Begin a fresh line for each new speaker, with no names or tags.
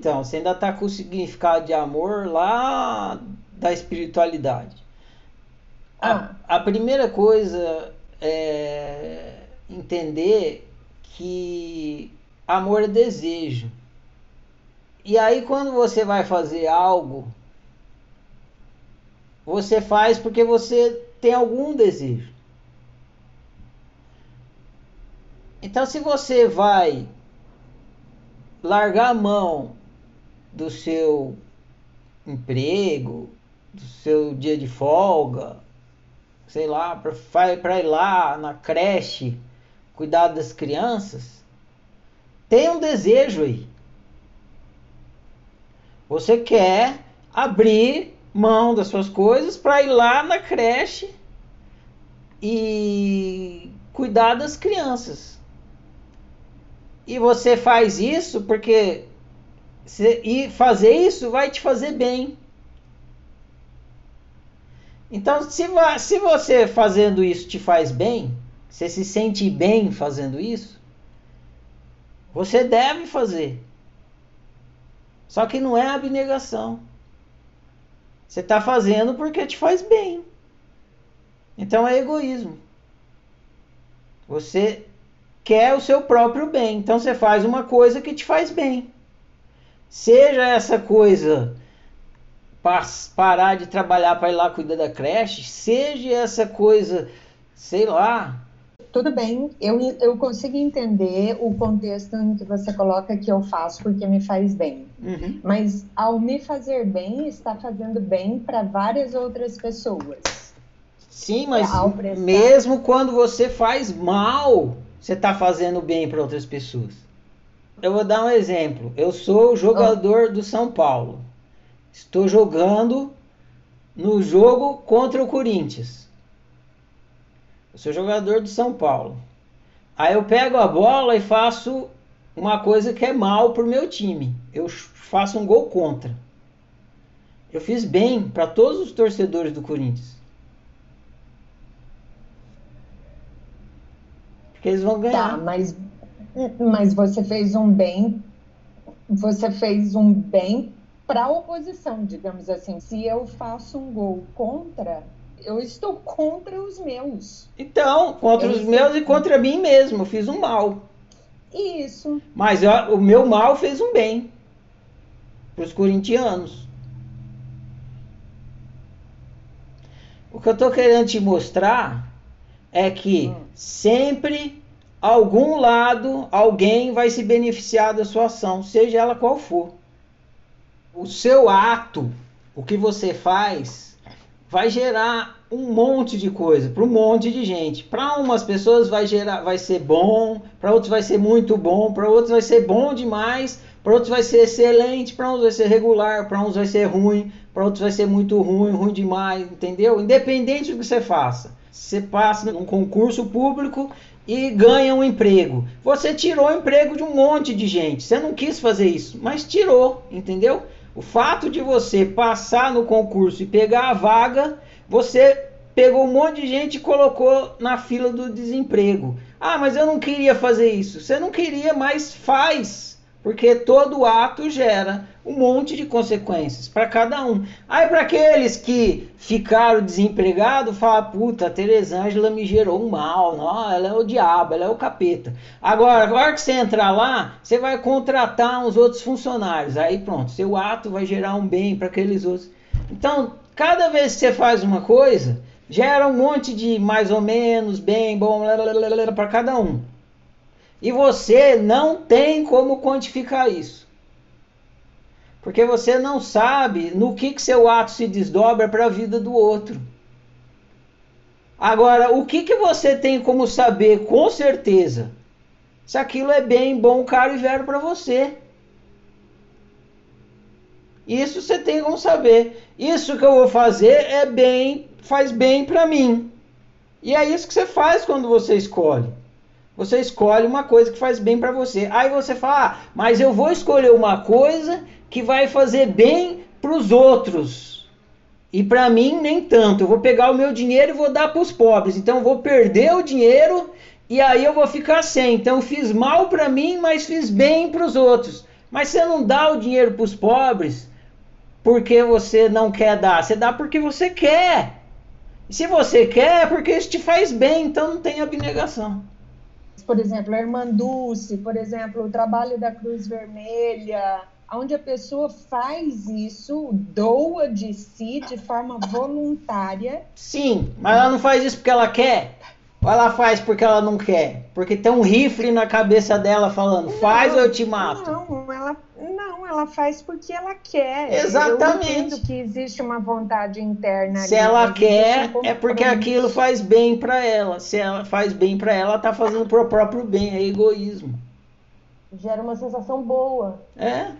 Então, você ainda está com o significado de amor lá da espiritualidade.
Ah.
A, a primeira coisa é entender que amor é desejo. E aí, quando você vai fazer algo, você faz porque você tem algum desejo. Então, se você vai largar a mão do seu emprego, do seu dia de folga, sei lá, para ir lá na creche cuidar das crianças, tem um desejo aí. Você quer abrir mão das suas coisas para ir lá na creche e cuidar das crianças. E você faz isso porque e fazer isso vai te fazer bem. Então, se, se você fazendo isso te faz bem, você se sente bem fazendo isso, você deve fazer. Só que não é abnegação. Você está fazendo porque te faz bem. Então é egoísmo. Você quer o seu próprio bem. Então você faz uma coisa que te faz bem. Seja essa coisa parar de trabalhar para ir lá cuidar da creche, seja essa coisa, sei lá.
Tudo bem, eu, eu consigo entender o contexto em que você coloca que eu faço porque me faz bem.
Uhum.
Mas ao me fazer bem, está fazendo bem para várias outras pessoas.
Sim, mas é, mesmo quando você faz mal, você está fazendo bem para outras pessoas. Eu vou dar um exemplo. Eu sou jogador oh. do São Paulo. Estou jogando no jogo contra o Corinthians. Eu sou jogador do São Paulo. Aí eu pego a bola e faço uma coisa que é mal pro meu time. Eu faço um gol contra. Eu fiz bem para todos os torcedores do Corinthians. Porque eles vão ganhar.
Tá, mas, mas você fez um bem. Você fez um bem para a oposição, digamos assim. Se eu faço um gol contra, eu estou contra os meus.
Então, contra eu os estou... meus e contra mim mesmo. Eu fiz um mal.
Isso.
Mas o meu mal fez um bem para os corintianos. O que eu estou querendo te mostrar é que hum. sempre algum lado, alguém vai se beneficiar da sua ação, seja ela qual for o seu ato, o que você faz, vai gerar um monte de coisa para um monte de gente. Para umas pessoas vai gerar, vai ser bom, para outros vai ser muito bom, para outros vai ser bom demais, para outros vai ser excelente, para uns vai ser regular, para uns vai ser ruim, para outros vai ser muito ruim, ruim demais, entendeu? Independente do que você faça. Você passa num concurso público e ganha um emprego. Você tirou o emprego de um monte de gente. Você não quis fazer isso, mas tirou, entendeu? O fato de você passar no concurso e pegar a vaga, você pegou um monte de gente e colocou na fila do desemprego. Ah, mas eu não queria fazer isso. Você não queria, mas faz. Porque todo ato gera um monte de consequências para cada um. Aí para aqueles que ficaram desempregados, fala, puta, a Teresângela me gerou um mal, não, ela é o diabo, ela é o capeta. Agora, agora que você entrar lá, você vai contratar uns outros funcionários. Aí pronto, seu ato vai gerar um bem para aqueles outros. Então, cada vez que você faz uma coisa, gera um monte de mais ou menos, bem, bom, para cada um. E você não tem como quantificar isso. Porque você não sabe no que, que seu ato se desdobra para a vida do outro. Agora, o que, que você tem como saber com certeza se aquilo é bem, bom, caro e velho para você? Isso você tem como saber. Isso que eu vou fazer é bem, faz bem para mim. E é isso que você faz quando você escolhe. Você escolhe uma coisa que faz bem para você. Aí você fala, ah, mas eu vou escolher uma coisa que vai fazer bem para os outros. E para mim, nem tanto. Eu vou pegar o meu dinheiro e vou dar para os pobres. Então, eu vou perder o dinheiro e aí eu vou ficar sem. Então, fiz mal para mim, mas fiz bem para os outros. Mas você não dá o dinheiro para os pobres porque você não quer dar, você dá porque você quer. Se você quer, é porque isso te faz bem, então não tem abnegação.
Por exemplo, a Irmã Dulce, por exemplo, o trabalho da Cruz Vermelha, onde a pessoa faz isso, doa de si de forma voluntária.
Sim, mas ela não faz isso porque ela quer. Ou ela faz porque ela não quer? Porque tem um rifle na cabeça dela falando, faz ou eu te mato.
Não, ela, faz porque ela quer.
Exatamente.
Eu entendo que existe uma vontade interna.
Se ali, ela quer, é porque aquilo faz bem para ela. Se ela faz bem para ela, ela tá fazendo pro próprio bem, é egoísmo.
Gera uma sensação boa.
É.